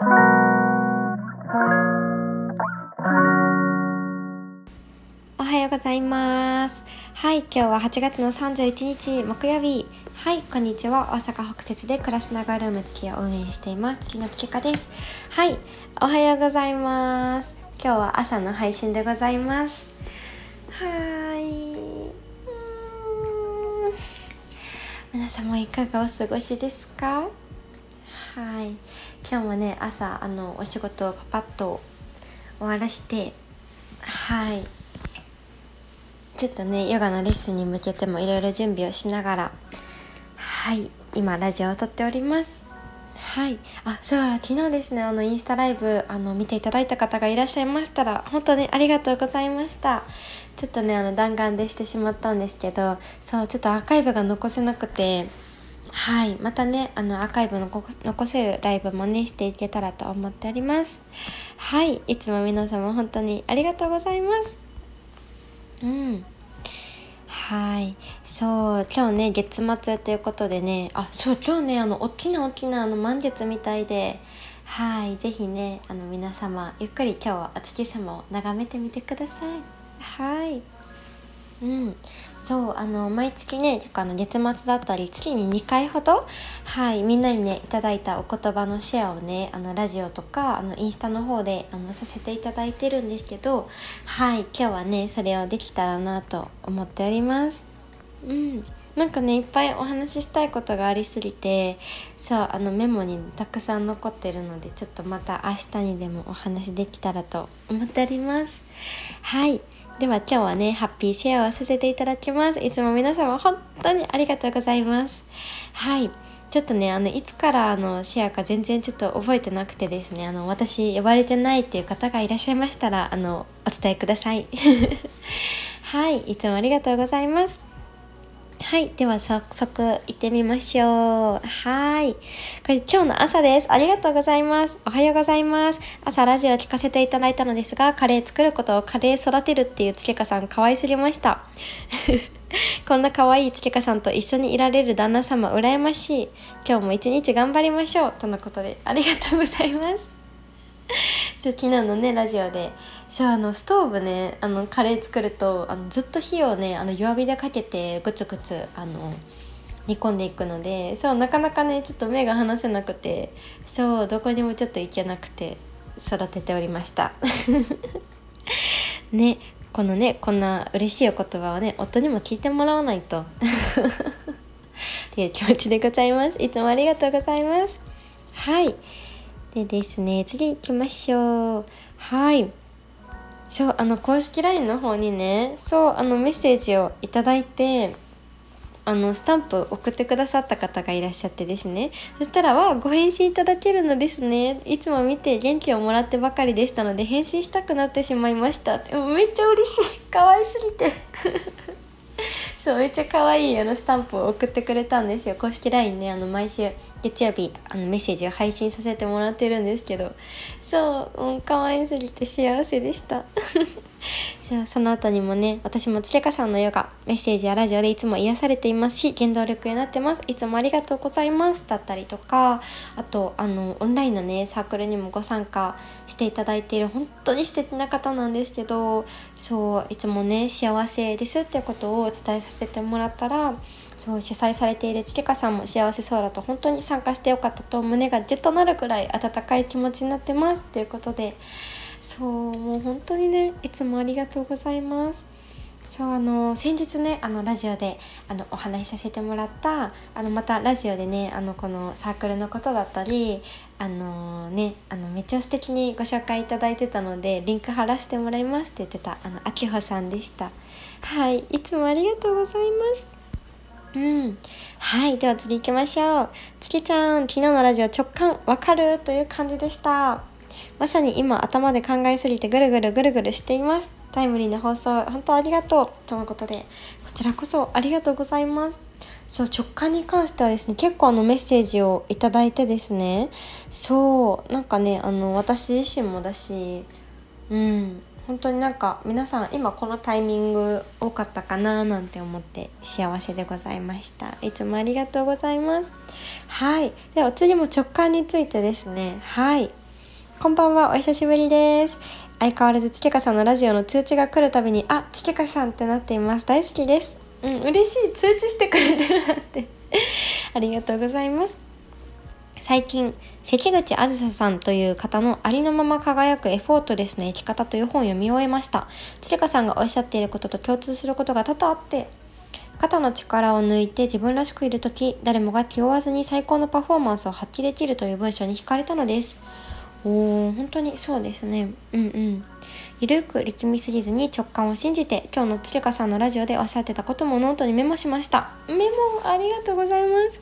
おはようございます。はい今日は8月の31日木曜日。はいこんにちは。大阪北節で暮らしながらルーム月を運営しています。月の月花です。はいおはようございます。今日は朝の配信でございます。はい。皆様いかがお過ごしですか？はい。今日もね朝あのお仕事をパパッと終わらしてはい。ちょっとねヨガのレッスンに向けてもいろいろ準備をしながらはい。今ラジオを撮っております。はい。あそう昨日ですねあのインスタライブあの見ていただいた方がいらっしゃいましたら本当にありがとうございました。ちょっとねあの弾丸でしてしまったんですけどそうちょっとアーカイブが残せなくてはいまたねあのアーカイブの残せるライブもねしていけたらと思っております。はいいつも皆様本当にありがとうございます。うん。はいそう今日ね月末ということでねあそう今日ねあの大きな大きなあの満月みたいではい是非ねあの皆様ゆっくり今日はお月様を眺めてみてください。はい。うん、そうあの毎月ねあの月末だったり月に2回ほどはいみんなにねいただいたお言葉のシェアをねあのラジオとかあのインスタの方であのさせていただいてるんですけどはい今日はねそれをできたらなと思っております。うん。なんかねいっぱいお話ししたいことがありすぎてそうあのメモにたくさん残ってるのでちょっとまた明日にでもお話できたらと思っております。はい。では今日はね、ハッピーシェアをさせていただきます。いつも皆様本当にありがとうございます。はい。ちょっとね、あの、いつからあのシェアか全然ちょっと覚えてなくてですね、あの、私呼ばれてないっていう方がいらっしゃいましたら、あの、お伝えください。はい。いつもありがとうございます。はい。では早速行ってみましょう。はい。これ今日の朝です。ありがとうございます。おはようございます。朝ラジオ聞かせていただいたのですが、カレー作ることをカレー育てるっていうつけかさん可愛すぎました。こんな可愛いつけかさんと一緒にいられる旦那様羨ましい。今日も一日頑張りましょう。とのことでありがとうございます。そう昨日のねラジオでそうあのストーブねあのカレー作るとあのずっと火をねあの弱火でかけてグツグツあの煮込んでいくのでそうなかなかねちょっと目が離せなくてそうどこにもちょっと行けなくて育てておりました。ねこのねこんな嬉しいお言葉をね夫にも聞いてもらわないと。っていう気持ちでございます。いつもありがとうございます。はい。でですね次行きましょう。はい。そうあの公式 LINE の方にねそうあのメッセージをいただいてあのスタンプ送ってくださった方がいらっしゃってですね。そしたらはご返信いただけるのですね。いつも見て元気をもらってばかりでしたので返信したくなってしまいました。めっちゃ嬉しい。可愛すぎて。そうめっちゃ可愛いあのスタンプを送ってくれたんですよ。公式 LINE ねあの毎週月曜日あのメッセージを配信させてもらってるんですけど。そう、うん、可愛すぎて幸せでした。そうその後にもね私もつれかさんのヨガメッセージやラジオでいつも癒されていますし原動力になってます。いつもありがとうございます。だったりとかあとあのオンラインのねサークルにもご参加していただいている本当に素敵な方なんですけどそういつもね幸せですっていうことをお伝えささせてもらったらそう主催されているちけかさんも幸せそうだと本当に参加してよかったと胸がギュッとなるくらい温かい気持ちになってますということでそうもう本当にねいつもありがとうございます。そうあの先日ねあのラジオであのお話しさせてもらったあのまたラジオでねあのこのサークルのことだったりあのねあのめっちゃ素敵にご紹介いただいてたのでリンク貼らせてもらいますって言ってたあのあきほさんでした。はいいつもありがとうございます。うん。はいでは次行きましょう。月ちゃん昨日のラジオ直感わかる？という感じでした。まさに今頭で考えすぎてぐるぐるぐるぐるしています。タイムリーな放送本当ありがとうとのことでこちらこそありがとうございます。そう直感に関してはですね結構あのメッセージをいただいてですね。そうなんかねあの私自身もだしうん本当になんか皆さん今このタイミング多かったかななんて思って幸せでございました。いつもありがとうございます。はいではお次も直感についてですね。はいこんばんはお久しぶりです。相変わらずつけかさんのラジオの通知が来るたびにあつけかさんってなっています。大好きです。うん嬉しい。通知してくれてるなんて。ありがとうございます。最近関口あずささんという方のありのまま輝くエフォートレスな生き方という本を読み終えました。つるかさんがおっしゃっていることと共通することが多々あって肩の力を抜いて自分らしくいる時誰もが気負わずに最高のパフォーマンスを発揮できるという文章に惹かれたのです。おー本当にそうですね。うんうん。ゆるく力みすぎずに直感を信じて今日のつるかさんのラジオでおっしゃってたこともノートにメモしました。メモありがとうございます。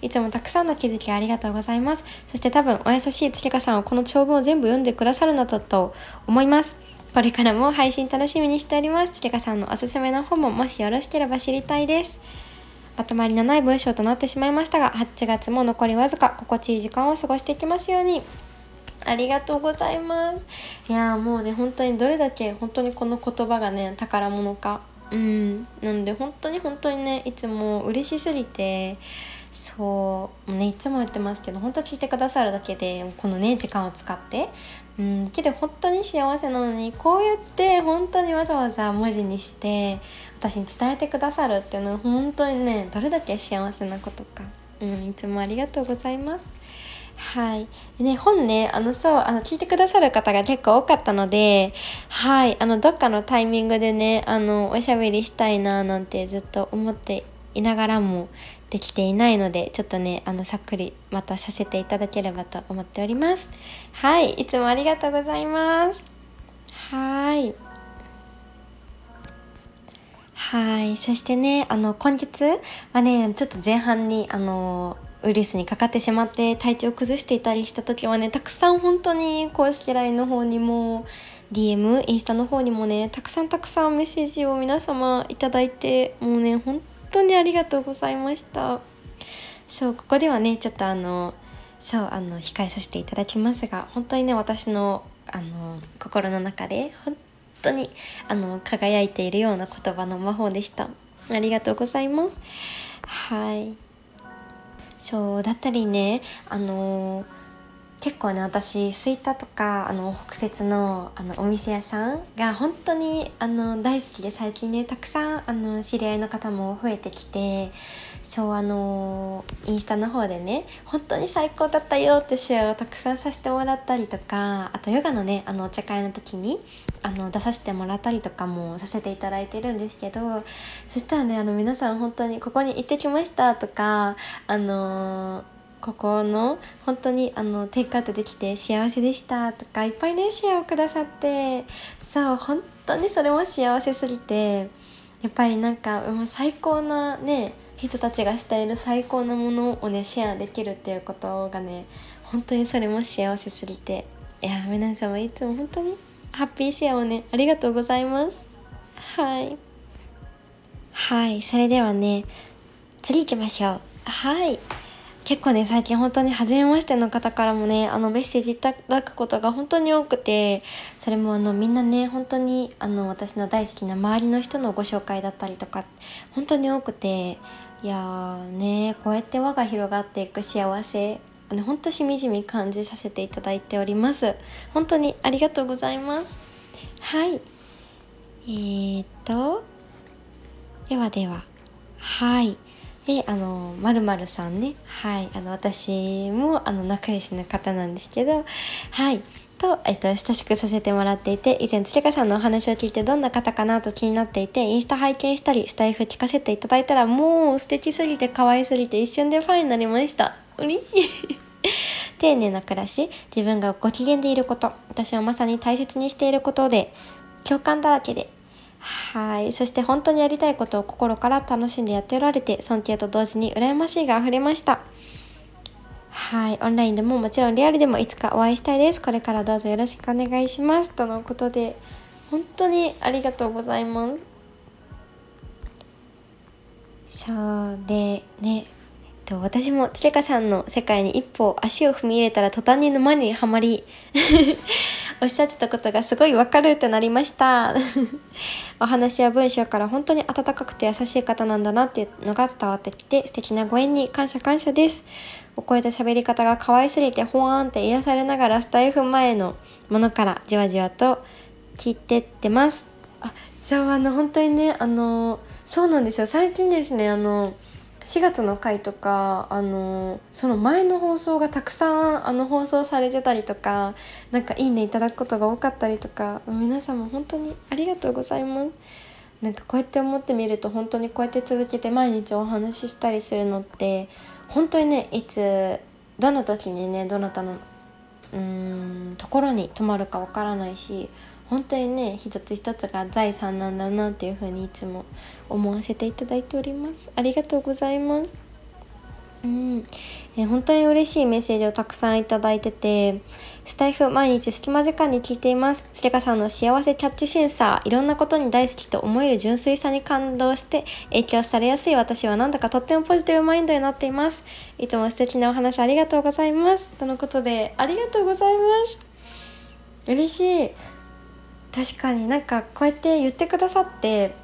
いつもたくさんの気づきありがとうございます。そして多分お優しいつりかさんはこの長文を全部読んでくださるなどと思います。これからも配信楽しみにしております。つりかさんのおすすめの本ももしよろしければ知りたいです。まとまりのない文章となってしまいましたが8月も残りわずか心地いい時間を過ごしていきますように。ありがとうございます。いやもうね本当にどれだけ本当にこの言葉がね宝物か。うん。なので本当に本当にねいつも嬉しすぎてそうねいつも言ってますけど本当聞いてくださるだけでこのね時間を使って。うん。けど本当に幸せなのにこうやって本当にわざわざ文字にして私に伝えてくださるっていうのは本当にねどれだけ幸せなことか、うん、いつもありがとうございます。はい。でね、本ね、あの、そう、あの、聞いてくださる方が結構多かったので、はい、あの、どっかのタイミングでね、あの、おしゃべりしたいな、なんてずっと思っていながらも、できていないので、ちょっとね、あの、さっくりまたさせていただければと思っております。はい、いつもありがとうございます。はい。はい。そしてね、あの、今月はね、ちょっと前半に、あの、ウイルスにかかってしまって体調崩していたりした時はねたくさん本当に公式 LINE の方にも DM インスタの方にもねたくさんたくさんメッセージを皆様いただいてもうね本当にありがとうございました。そうここではねちょっとあのそうあの控えさせていただきますが本当にね私のあの心の中で本当にあの輝いているような言葉の魔法でした。ありがとうございます。はい。そうだったりねあの結構ね私吹田とかあの北摂のあのお店屋さんが本当にあの大好きで最近ねたくさんあの知り合いの方も増えてきてそうあのインスタの方でね本当に最高だったよってシェアをたくさんさせてもらったりとかあとヨガのねあのお茶会の時にあの出させてもらったりとかもさせていただいてるんですけどそしたらねあの皆さん本当にここに行ってきましたとかあのーここの本当にあのテイクアウトできて幸せでしたとかいっぱいねシェアをくださって。そう本当にそれも幸せすぎてやっぱりなんかもう最高なね人たちがしている最高なものをねシェアできるっていうことがね本当にそれも幸せすぎて。いや皆様いつも本当にハッピーシェアをねありがとうございます。はい。はいそれではね次行きましょう。はい。結構ね最近本当に初めましての方からもねあのメッセージいただくことが本当に多くてそれもあのみんなね本当にあの私の大好きな周りの人のご紹介だったりとか本当に多くていやーねこうやって輪が広がっていく幸せね、ほんとしみじみ感じさせていただいております。本当にありがとうございます。はい。えー、っとではでは。はい。であのまるまるさんね。はい。あの私もあの仲良しの方なんですけど。はい。と、えっと、親しくさせてもらっていて、以前、つりかさんのお話を聞いてどんな方かなと気になっていて、インスタ拝見したり、スタイフ聞かせていただいたら、もう素敵すぎて可愛すぎて一瞬でファンになりました。嬉しい。丁寧な暮らし、自分がご機嫌でいること、私はまさに大切にしていることで、共感だらけで、はい。そして本当にやりたいことを心から楽しんでやっておられて、尊敬と同時に羨ましいが溢れました。はい。オンラインでももちろんリアルでもいつかお会いしたいです。これからどうぞよろしくお願いします。とのことで、本当にありがとうございます。そうで、ね。と私もつれかさんの世界に一歩足を踏み入れたら途端に沼にはまりおっしゃってたことがすごいわかるってなりました。お話や文章から本当に温かくて優しい方なんだなっていうのが伝わってきて素敵なご縁に感謝感謝です。お声と喋り方が可愛すぎてほわーんって癒されながらスタイフ前のものからじわじわと聞いてってます。あそうあの本当にねあのそうなんですよ。最近ですねあの4月の回とかあのその前の放送がたくさんあの放送されてたりとかなんかいいねいただくことが多かったりとか皆様本当にありがとうございます。なんかこうやって思ってみると本当にこうやって続けて毎日お話ししたりするのって本当にねいつどの時にねどなたのうーんところに泊まるかわからないし本当にね一つ一つが財産なんだなっていうふうにいつも思わせていただいております。ありがとうございます。うん。え本当に嬉しいメッセージをたくさんいただいててスタイフ毎日隙間時間に聞いています。スレカさんの幸せキャッチセンサー。いろんなことに大好きと思える純粋さに感動して影響されやすい私はなんだかとってもポジティブマインドになっています。いつも素敵なお話ありがとうございます。とのことでありがとうございます。嬉しい。確かになんかこうやって言ってくださって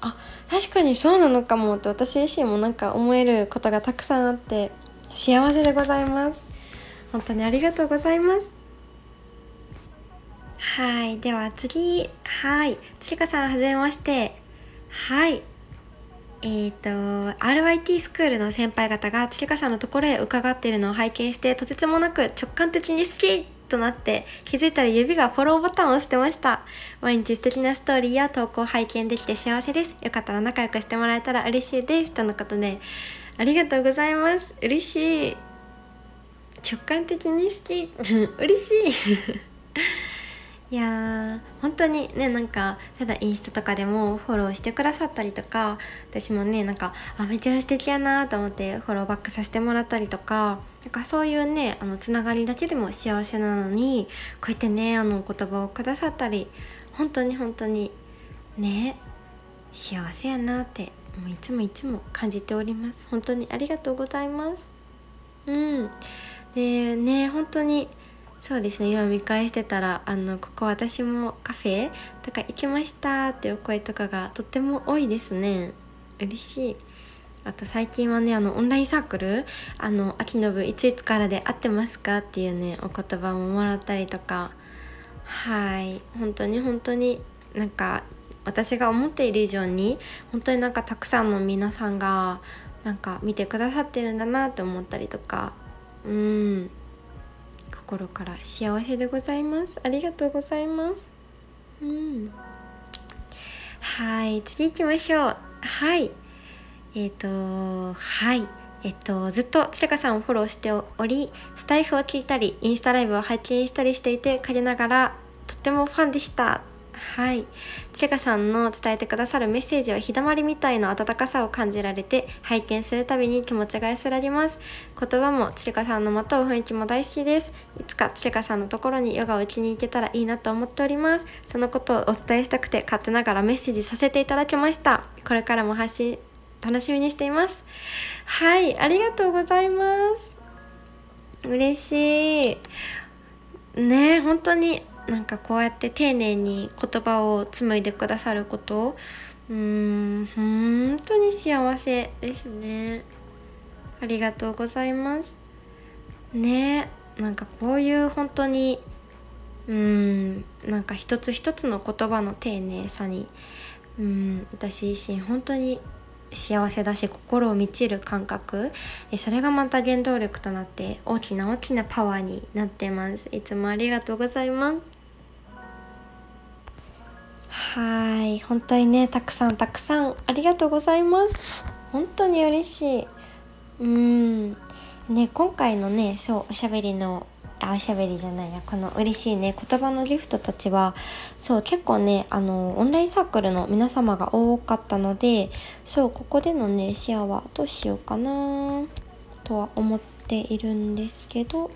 あ確かにそうなのかもって私自身もなんか思えることがたくさんあって幸せでございます。本当にありがとうございます。はいでは次。はいつりかさんはじめまして。はい。えっ、ー、と RYT スクールの先輩方がつりかさんのところへ伺っているのを拝見してとてつもなく直感的に好き。となって気づいたら指がフォローボタンを押してました。毎日素敵なストーリーや投稿を拝見できて幸せです。よかったら仲良くしてもらえたら嬉しいです。とのことでありがとうございます。嬉しい。直感的に好き。嬉しい。いやー本当にねなんかただインスタとかでもフォローしてくださったりとか私もねなんかあめちゃ素敵やなと思ってフォローバックさせてもらったりとかなんかそういうねあのつながりだけでも幸せなのにこうやってねあの言葉をくださったり本当に本当にね幸せやなってもういつもいつも感じております。本当にありがとうございます。うん。でね本当にそうですね今見返してたらあのここ私もカフェとか行きましたっていう声とかがとっても多いですね。嬉しい。あと最近はねあのオンラインサークルあの秋の部いついつからで合ってますかっていうねお言葉ももらったりとか。はい。本当に本当になんか私が思っている以上に本当になんかたくさんの皆さんがなんか見てくださってるんだなって思ったりとか。うん。心から幸せでございます。ありがとうございます。うん。はい。次行きましょう。はい。えっ、ー、とはいえっと、ずっとちかさんをフォローしておりスタイフを聞いたりインスタライブを拝見したりしていて陰ながらとってもファンでしたはい。ちかさんの伝えてくださるメッセージは日だまりみたいな温かさを感じられて拝見するたびに気持ちが安らぎます。言葉もちかさんのまとう雰囲気も大好きです。いつかちかさんのところにヨガを打ちに行けたらいいなと思っております。そのことをお伝えしたくて勝手ながらメッセージさせていただきました。これからも発信楽しみにしています。はい、ありがとうございます。嬉しい。ね本当になんかこうやって丁寧に言葉を紡いでくださることうーん本当に幸せですねありがとうございますねなんかこういう本当にうんなんか一つ一つの言葉の丁寧さにうん私自身本当に幸せだし心を満ちる感覚。それがまた原動力となって大きな大きなパワーになってます。いつもありがとうございます。はい。本当にねたくさんたくさん。ありがとうございます。本当に嬉しい。うん。ね今回のねそうおしゃべりのあおしゃべりじゃないやこの嬉しいね。言葉のギフトたちはそう結構ねあのオンラインサークルの皆様が多かったのでそうここでのねシェアはどうしようかなとは思っているんですけど。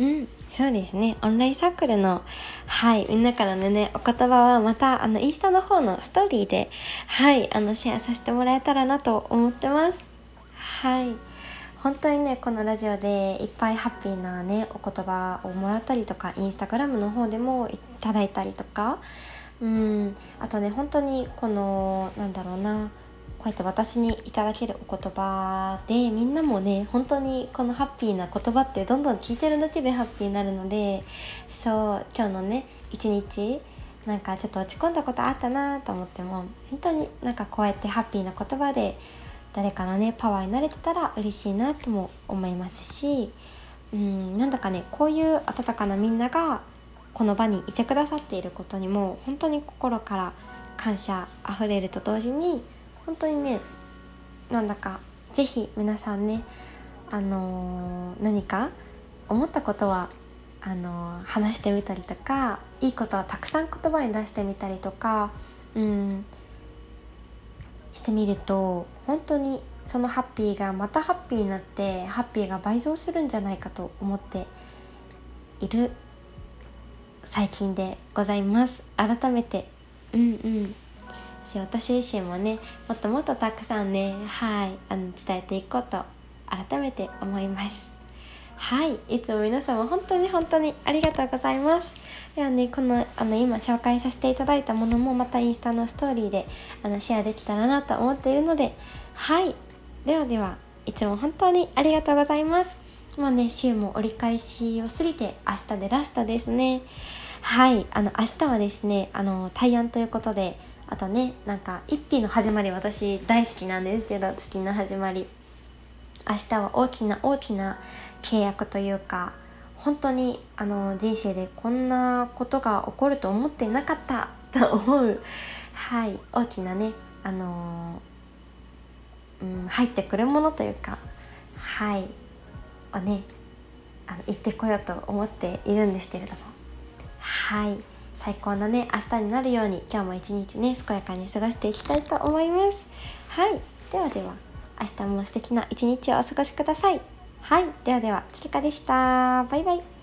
うんそうですね。オンラインサークルのはいみんなからのねお言葉はまたあのインスタの方のストーリーではいあのシェアさせてもらえたらなと思ってます。はい。本当にねこのラジオでいっぱいハッピーなねお言葉をもらったりとかインスタグラムの方でもいただいたりとかうんあとね本当にこのなんだろうなこうやって私にいただけるお言葉でみんなもね本当にこのハッピーな言葉ってどんどん聞いてるだけでハッピーになるのでそう今日のね一日なんかちょっと落ち込んだことあったなと思っても本当になんかこうやってハッピーな言葉で誰かのねパワーになれてたら嬉しいなとも思いますしうんなんだかねこういう温かなみんながこの場にいてくださっていることにも本当に心から感謝あふれると同時に本当にねなんだか是非皆さんねあのー、何か思ったことはあのー、話してみたりとかいいことはたくさん言葉に出してみたりとかうんしてみると本当にそのハッピーがまたハッピーになってハッピーが倍増するんじゃないかと思っている最近でございます。改めて。うんうん。し私自身もねもっともっとたくさんねはいあの伝えていこうと改めて思います。はいいつも皆様本当に本当にありがとうございますではねこのあの今紹介させていただいたものもまたインスタのストーリーであのシェアできたらなと思っているのではい。ではではいつも本当にありがとうございます。もうね週も折り返しを過ぎて明日でラストですね。はい。あの明日はですねあの大安ということであとねなんか一匹の始まり私大好きなんですけど月の始まり。明日は大きな大きな契約というか本当にあの人生でこんなことが起こると思ってなかった と思うはい大きなねあのうん、入ってくるものというかはいをねあの行ってこようと思っているんですけれどもはい最高なね明日になるように今日も一日ね健やかに過ごしていきたいと思います。はいではでは明日も素敵な一日をお過ごしください。はいではではつりかでした。バイバイ。